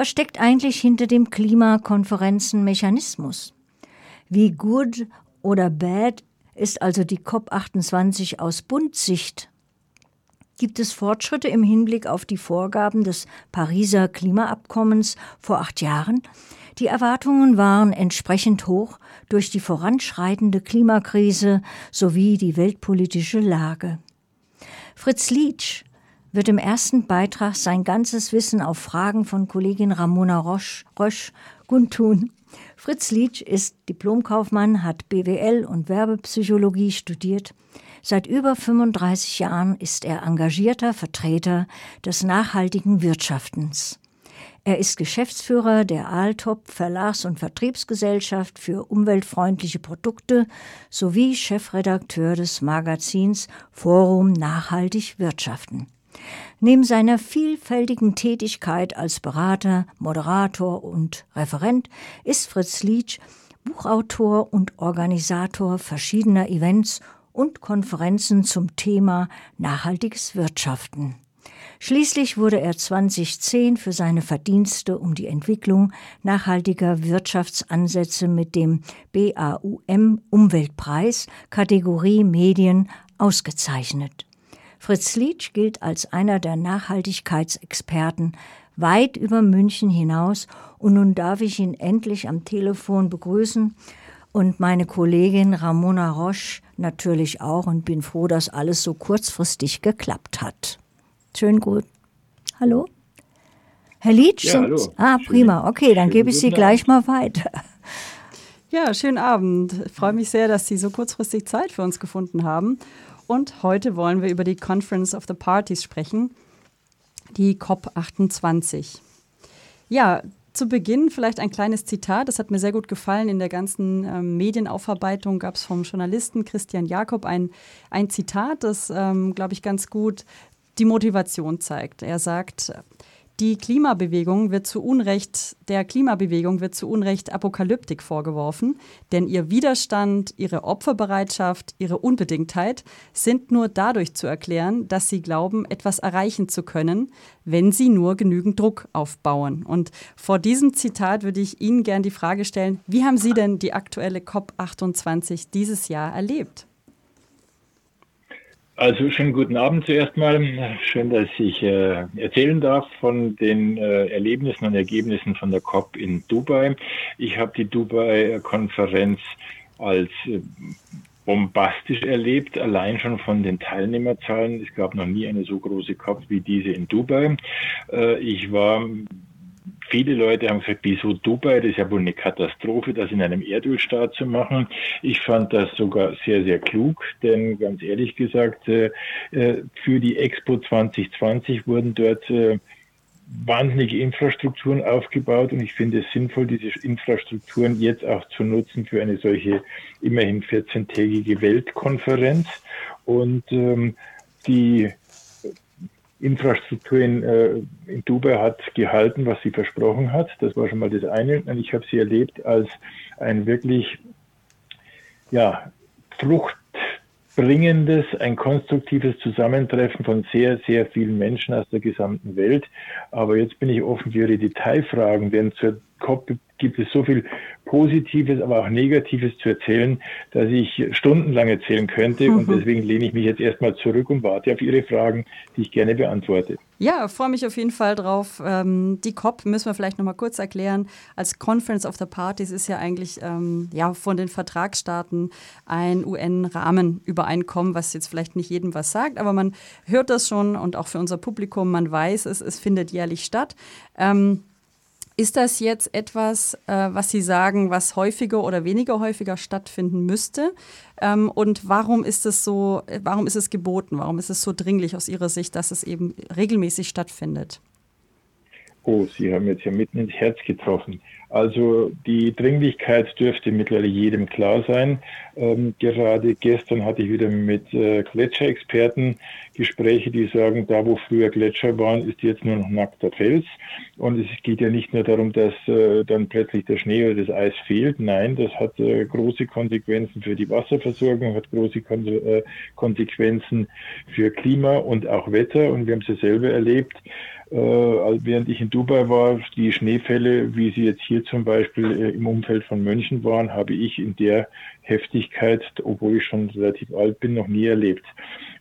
Was steckt eigentlich hinter dem Klimakonferenzenmechanismus? Wie good oder bad ist also die COP28 aus Bundsicht? Gibt es Fortschritte im Hinblick auf die Vorgaben des Pariser Klimaabkommens vor acht Jahren? Die Erwartungen waren entsprechend hoch durch die voranschreitende Klimakrise sowie die weltpolitische Lage. Fritz Lietsch wird im ersten Beitrag sein ganzes Wissen auf Fragen von Kollegin Ramona Roche, Roche kundtun. Fritz Lietsch ist Diplomkaufmann, hat BWL und Werbepsychologie studiert. Seit über 35 Jahren ist er engagierter Vertreter des nachhaltigen Wirtschaftens. Er ist Geschäftsführer der Aaltop Verlags- und Vertriebsgesellschaft für umweltfreundliche Produkte sowie Chefredakteur des Magazins Forum Nachhaltig Wirtschaften. Neben seiner vielfältigen Tätigkeit als Berater, Moderator und Referent ist Fritz Lietsch Buchautor und Organisator verschiedener Events und Konferenzen zum Thema nachhaltiges Wirtschaften. Schließlich wurde er 2010 für seine Verdienste um die Entwicklung nachhaltiger Wirtschaftsansätze mit dem BAUM Umweltpreis Kategorie Medien ausgezeichnet. Fritz Lietsch gilt als einer der Nachhaltigkeitsexperten weit über München hinaus und nun darf ich ihn endlich am Telefon begrüßen und meine Kollegin Ramona Roche natürlich auch und bin froh, dass alles so kurzfristig geklappt hat. Schön gut. Hallo? Herr Lietsch? Ja, hallo. Ah, prima. Okay, dann gebe ich Sie gleich mal weiter. Ja, schönen Abend. Ich freue mich sehr, dass Sie so kurzfristig Zeit für uns gefunden haben. Und heute wollen wir über die Conference of the Parties sprechen, die COP28. Ja, zu Beginn vielleicht ein kleines Zitat, das hat mir sehr gut gefallen. In der ganzen ähm, Medienaufarbeitung gab es vom Journalisten Christian Jakob ein, ein Zitat, das, ähm, glaube ich, ganz gut die Motivation zeigt. Er sagt, die Klimabewegung wird zu Unrecht, der Klimabewegung wird zu Unrecht Apokalyptik vorgeworfen, denn ihr Widerstand, ihre Opferbereitschaft, ihre Unbedingtheit sind nur dadurch zu erklären, dass sie glauben, etwas erreichen zu können, wenn sie nur genügend Druck aufbauen. Und vor diesem Zitat würde ich Ihnen gern die Frage stellen, wie haben Sie denn die aktuelle COP28 dieses Jahr erlebt? Also schönen guten Abend zuerst mal. Schön, dass ich äh, erzählen darf von den äh, Erlebnissen und Ergebnissen von der COP in Dubai. Ich habe die Dubai-Konferenz als äh, bombastisch erlebt, allein schon von den Teilnehmerzahlen. Es gab noch nie eine so große COP wie diese in Dubai. Äh, ich war Viele Leute haben gesagt, wieso Dubai? Das ist ja wohl eine Katastrophe, das in einem Erdölstaat zu machen. Ich fand das sogar sehr, sehr klug, denn ganz ehrlich gesagt, äh, äh, für die Expo 2020 wurden dort äh, wahnsinnige Infrastrukturen aufgebaut und ich finde es sinnvoll, diese Infrastrukturen jetzt auch zu nutzen für eine solche immerhin 14-tägige Weltkonferenz. Und ähm, die Infrastruktur in, äh, in Dubai hat gehalten, was sie versprochen hat. Das war schon mal das eine. Und ich habe sie erlebt als ein wirklich ja, fruchtbringendes, ein konstruktives Zusammentreffen von sehr, sehr vielen Menschen aus der gesamten Welt. Aber jetzt bin ich offen für Ihre Detailfragen, denn zur COP gibt es so viel Positives, aber auch Negatives zu erzählen, dass ich stundenlang erzählen könnte. Mhm. Und deswegen lehne ich mich jetzt erstmal zurück und warte auf Ihre Fragen, die ich gerne beantworte. Ja, freue mich auf jeden Fall drauf. Ähm, die COP müssen wir vielleicht noch mal kurz erklären. Als Conference of the Parties ist ja eigentlich ähm, ja, von den Vertragsstaaten ein UN-Rahmenübereinkommen, was jetzt vielleicht nicht jedem was sagt, aber man hört das schon und auch für unser Publikum, man weiß es, es findet jährlich statt. Ähm, ist das jetzt etwas, äh, was Sie sagen, was häufiger oder weniger häufiger stattfinden müsste? Ähm, und warum ist es so, warum ist es geboten? Warum ist es so dringlich aus Ihrer Sicht, dass es eben regelmäßig stattfindet? Oh, Sie haben jetzt ja mitten ins Herz getroffen. Also die Dringlichkeit dürfte mittlerweile jedem klar sein. Ähm, gerade gestern hatte ich wieder mit äh, Gletscherexperten Gespräche, die sagen, da wo früher Gletscher waren, ist jetzt nur noch nackter Fels. Und es geht ja nicht nur darum, dass äh, dann plötzlich der Schnee oder das Eis fehlt. Nein, das hat äh, große Konsequenzen für die Wasserversorgung, hat große Kon äh, Konsequenzen für Klima und auch Wetter. Und wir haben es ja selber erlebt äh, während ich in Dubai war, die Schneefälle, wie sie jetzt hier zum Beispiel äh, im Umfeld von München waren, habe ich in der Heftigkeit, obwohl ich schon relativ alt bin, noch nie erlebt.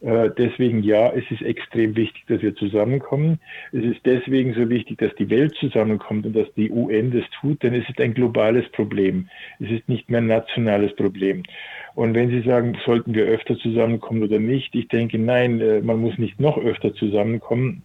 Äh, deswegen ja, es ist extrem wichtig, dass wir zusammenkommen. Es ist deswegen so wichtig, dass die Welt zusammenkommt und dass die UN das tut, denn es ist ein globales Problem. Es ist nicht mehr ein nationales Problem. Und wenn Sie sagen, sollten wir öfter zusammenkommen oder nicht, ich denke, nein, äh, man muss nicht noch öfter zusammenkommen.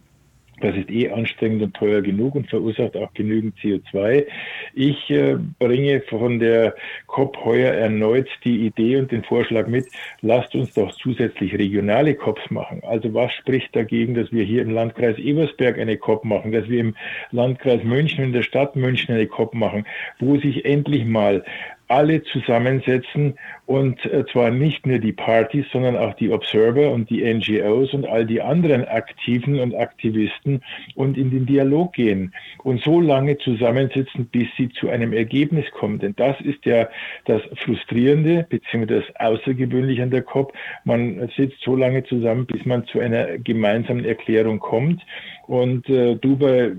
Das ist eh anstrengend und teuer genug und verursacht auch genügend CO2. Ich äh, bringe von der COP heuer erneut die Idee und den Vorschlag mit, lasst uns doch zusätzlich regionale COPs machen. Also was spricht dagegen, dass wir hier im Landkreis Ebersberg eine COP machen, dass wir im Landkreis München, in der Stadt München eine COP machen, wo sich endlich mal alle zusammensetzen und äh, zwar nicht nur die Partys, sondern auch die Observer und die NGOs und all die anderen Aktiven und Aktivisten und in den Dialog gehen und so lange zusammensitzen, bis sie zu einem Ergebnis kommen. Denn das ist ja das Frustrierende bzw. das Außergewöhnliche an der COP. Man sitzt so lange zusammen, bis man zu einer gemeinsamen Erklärung kommt. Und äh, Dubai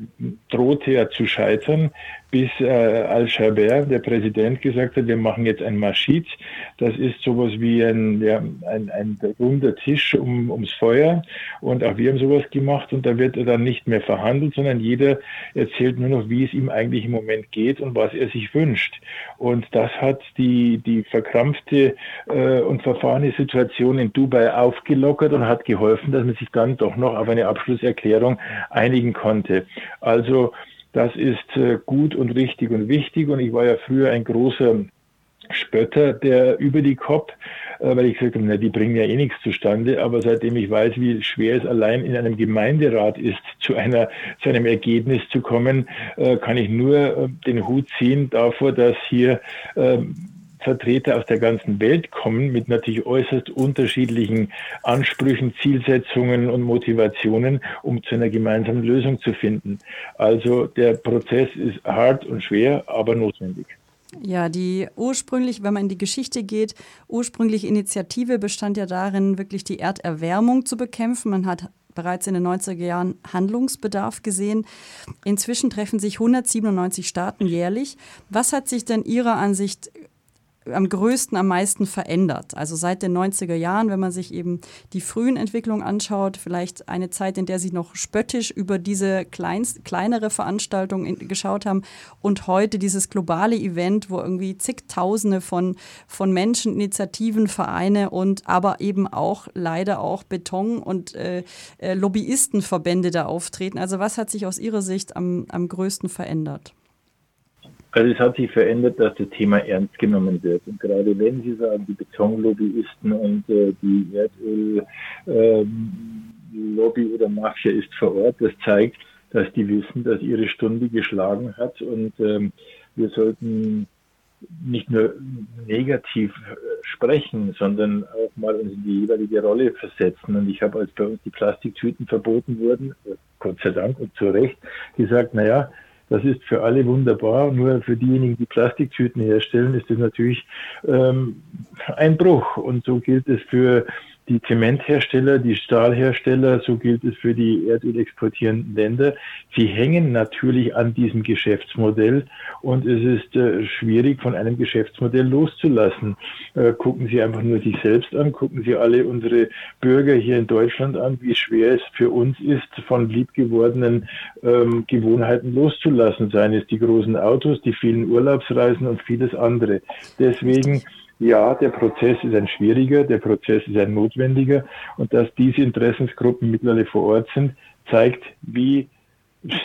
drohte ja zu scheitern, bis äh, Al-Shabair, der Präsident, gesagt hat, wir machen jetzt ein Maschid. Das ist sowas wie ein, ja, ein, ein runder Tisch um, ums Feuer. Und auch wir haben sowas gemacht. Und da wird dann nicht mehr verhandelt, sondern jeder erzählt nur noch, wie es ihm eigentlich im Moment geht und was er sich wünscht. Und das hat die, die verkrampfte äh, und verfahrene Situation in Dubai aufgelockert und hat geholfen, dass man sich dann doch noch auf eine Abschlusserklärung einigen konnte. Also das ist äh, gut und richtig und wichtig. Und ich war ja früher ein großer Spötter der über die COP, äh, weil ich gesagt habe, na, die bringen ja eh nichts zustande. Aber seitdem ich weiß, wie schwer es allein in einem Gemeinderat ist, zu einer, zu einem Ergebnis zu kommen, äh, kann ich nur den Hut ziehen davor, dass hier ähm, Vertreter aus der ganzen Welt kommen mit natürlich äußerst unterschiedlichen Ansprüchen, Zielsetzungen und Motivationen, um zu einer gemeinsamen Lösung zu finden. Also der Prozess ist hart und schwer, aber notwendig. Ja, die ursprünglich, wenn man in die Geschichte geht, ursprüngliche Initiative bestand ja darin, wirklich die Erderwärmung zu bekämpfen. Man hat bereits in den 90er Jahren Handlungsbedarf gesehen. Inzwischen treffen sich 197 Staaten jährlich. Was hat sich denn Ihrer Ansicht am größten, am meisten verändert. Also seit den 90er Jahren, wenn man sich eben die frühen Entwicklungen anschaut, vielleicht eine Zeit, in der sie noch spöttisch über diese kleinst, kleinere Veranstaltung in, geschaut haben und heute dieses globale Event, wo irgendwie zigtausende von, von Menschen, Initiativen, Vereine und aber eben auch leider auch Beton- und äh, äh Lobbyistenverbände da auftreten. Also was hat sich aus Ihrer Sicht am, am größten verändert? Also es hat sich verändert, dass das Thema ernst genommen wird. Und gerade wenn Sie sagen, die Betonlobbyisten und äh, die Erdöllobby ähm, oder Mafia ist vor Ort, das zeigt, dass die wissen, dass ihre Stunde geschlagen hat. Und ähm, wir sollten nicht nur negativ äh, sprechen, sondern auch mal uns in die jeweilige Rolle versetzen. Und ich habe, als bei uns die Plastiktüten verboten wurden, Gott sei Dank und zu Recht, gesagt, naja, das ist für alle wunderbar. Nur für diejenigen, die Plastiktüten herstellen, ist das natürlich ähm, ein Bruch. Und so gilt es für die Zementhersteller, die Stahlhersteller, so gilt es für die Erdöl exportierenden Länder. Sie hängen natürlich an diesem Geschäftsmodell und es ist äh, schwierig, von einem Geschäftsmodell loszulassen. Äh, gucken Sie einfach nur sich selbst an, gucken Sie alle unsere Bürger hier in Deutschland an, wie schwer es für uns ist, von liebgewordenen ähm, Gewohnheiten loszulassen, seien es die großen Autos, die vielen Urlaubsreisen und vieles andere. Deswegen ja, der Prozess ist ein schwieriger, der Prozess ist ein notwendiger. Und dass diese Interessensgruppen mittlerweile vor Ort sind, zeigt, wie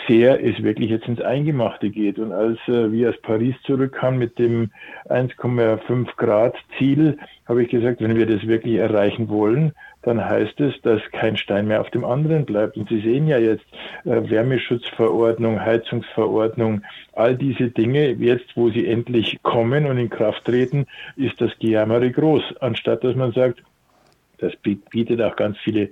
sehr es wirklich jetzt ins Eingemachte geht. Und als äh, wir aus Paris zurückkamen mit dem 1,5 Grad Ziel, habe ich gesagt, wenn wir das wirklich erreichen wollen, dann heißt es, dass kein Stein mehr auf dem anderen bleibt. Und Sie sehen ja jetzt äh, Wärmeschutzverordnung, Heizungsverordnung, all diese Dinge, jetzt wo sie endlich kommen und in Kraft treten, ist das Gejammere groß, anstatt dass man sagt, das bietet auch ganz viele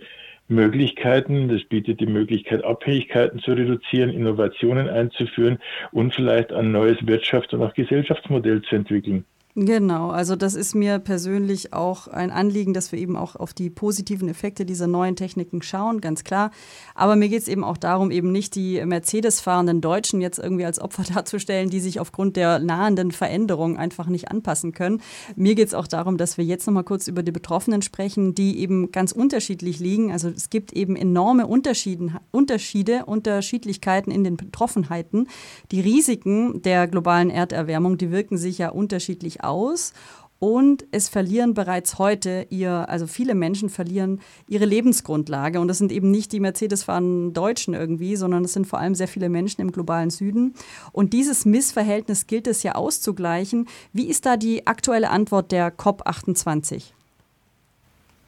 Möglichkeiten. Das bietet die Möglichkeit, Abhängigkeiten zu reduzieren, Innovationen einzuführen und vielleicht ein neues Wirtschafts- und auch Gesellschaftsmodell zu entwickeln. Genau, also das ist mir persönlich auch ein Anliegen, dass wir eben auch auf die positiven Effekte dieser neuen Techniken schauen, ganz klar. Aber mir geht es eben auch darum, eben nicht die Mercedes-fahrenden Deutschen jetzt irgendwie als Opfer darzustellen, die sich aufgrund der nahenden Veränderung einfach nicht anpassen können. Mir geht es auch darum, dass wir jetzt nochmal kurz über die Betroffenen sprechen, die eben ganz unterschiedlich liegen. Also es gibt eben enorme Unterschiede, Unterschiede Unterschiedlichkeiten in den Betroffenheiten. Die Risiken der globalen Erderwärmung, die wirken sich ja unterschiedlich aus und es verlieren bereits heute ihr, also viele Menschen verlieren ihre Lebensgrundlage. Und das sind eben nicht die Mercedes-fahrenden Deutschen irgendwie, sondern es sind vor allem sehr viele Menschen im globalen Süden. Und dieses Missverhältnis gilt es ja auszugleichen. Wie ist da die aktuelle Antwort der COP28?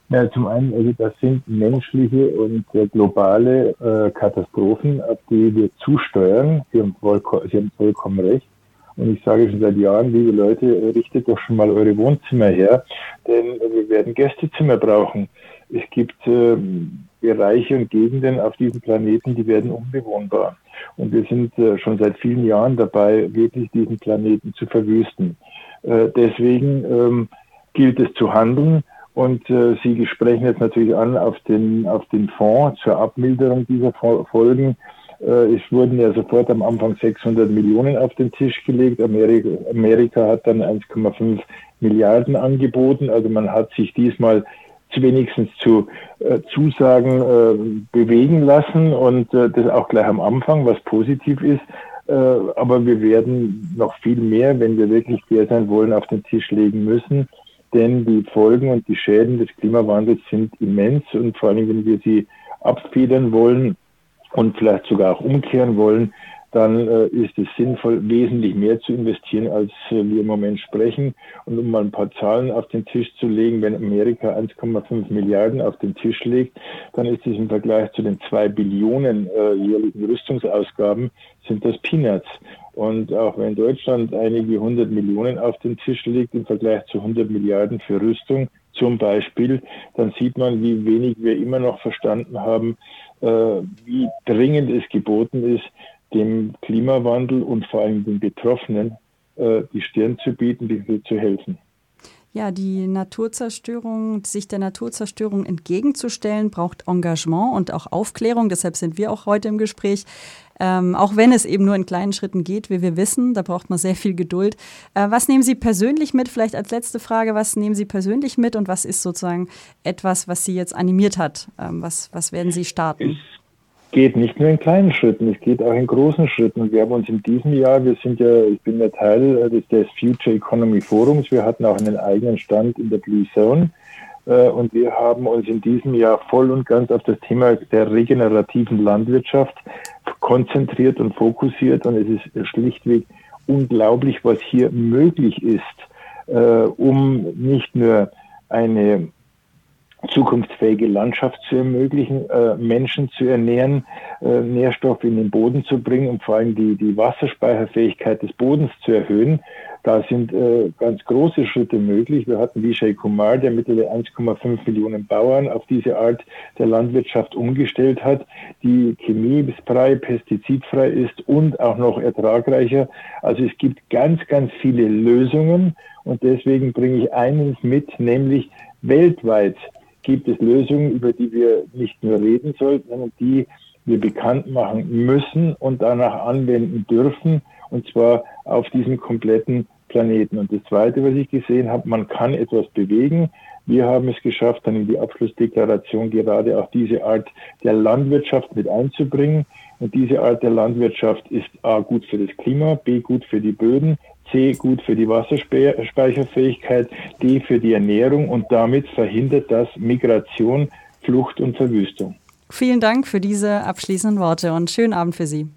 Ja, zum einen, also das sind menschliche und äh, globale äh, Katastrophen, auf die wir zusteuern. Sie haben, Sie haben vollkommen recht. Und ich sage schon seit Jahren, liebe Leute, richtet doch schon mal eure Wohnzimmer her, denn wir werden Gästezimmer brauchen. Es gibt äh, Bereiche und Gegenden auf diesem Planeten, die werden unbewohnbar. Und wir sind äh, schon seit vielen Jahren dabei, wirklich diesen Planeten zu verwüsten. Äh, deswegen ähm, gilt es zu handeln. Und äh, Sie sprechen jetzt natürlich an auf den, auf den Fonds zur Abmilderung dieser Folgen. Äh, es wurden ja sofort am Anfang 600 Millionen auf den Tisch gelegt. Amerika, Amerika hat dann 1,5 Milliarden angeboten. Also man hat sich diesmal wenigstens zu äh, Zusagen äh, bewegen lassen und äh, das auch gleich am Anfang, was positiv ist. Äh, aber wir werden noch viel mehr, wenn wir wirklich fair sein wollen, auf den Tisch legen müssen. Denn die Folgen und die Schäden des Klimawandels sind immens und vor allem, wenn wir sie abfedern wollen, und vielleicht sogar auch umkehren wollen, dann äh, ist es sinnvoll, wesentlich mehr zu investieren, als äh, wir im Moment sprechen. Und um mal ein paar Zahlen auf den Tisch zu legen, wenn Amerika 1,5 Milliarden auf den Tisch legt, dann ist es im Vergleich zu den zwei Billionen äh, jährlichen Rüstungsausgaben, sind das Peanuts. Und auch wenn Deutschland einige hundert Millionen auf den Tisch legt im Vergleich zu 100 Milliarden für Rüstung zum Beispiel, dann sieht man, wie wenig wir immer noch verstanden haben, äh, wie dringend es geboten ist, dem Klimawandel und vor allem den Betroffenen äh, die Stirn zu bieten, die zu helfen. Ja, die Naturzerstörung, sich der Naturzerstörung entgegenzustellen, braucht Engagement und auch Aufklärung. Deshalb sind wir auch heute im Gespräch. Ähm, auch wenn es eben nur in kleinen Schritten geht, wie wir wissen, da braucht man sehr viel Geduld. Äh, was nehmen Sie persönlich mit? Vielleicht als letzte Frage, was nehmen Sie persönlich mit und was ist sozusagen etwas, was Sie jetzt animiert hat? Ähm, was, was werden Sie starten? Es geht nicht nur in kleinen Schritten, es geht auch in großen Schritten. Und wir haben uns in diesem Jahr, wir sind ja, ich bin ja Teil des, des Future Economy Forums, wir hatten auch einen eigenen Stand in der Blue Zone. Äh, und wir haben uns in diesem Jahr voll und ganz auf das Thema der regenerativen Landwirtschaft konzentriert und fokussiert. Und es ist schlichtweg unglaublich, was hier möglich ist, äh, um nicht nur eine zukunftsfähige Landschaft zu ermöglichen, äh, Menschen zu ernähren, äh, Nährstoffe in den Boden zu bringen und vor allem die, die Wasserspeicherfähigkeit des Bodens zu erhöhen. Da sind äh, ganz große Schritte möglich. Wir hatten Vijay Kumar, der mittlerweile 1,5 Millionen Bauern auf diese Art der Landwirtschaft umgestellt hat, die chemiefrei, pestizidfrei ist und auch noch ertragreicher. Also es gibt ganz, ganz viele Lösungen und deswegen bringe ich eines mit, nämlich weltweit gibt es Lösungen, über die wir nicht nur reden sollten, sondern die wir bekannt machen müssen und danach anwenden dürfen, und zwar auf diesem kompletten Planeten. Und das Zweite, was ich gesehen habe, man kann etwas bewegen. Wir haben es geschafft, dann in die Abschlussdeklaration gerade auch diese Art der Landwirtschaft mit einzubringen. Und diese Art der Landwirtschaft ist A gut für das Klima, B gut für die Böden, C gut für die Wasserspeicherfähigkeit, D für die Ernährung und damit verhindert das Migration, Flucht und Verwüstung. Vielen Dank für diese abschließenden Worte und schönen Abend für Sie.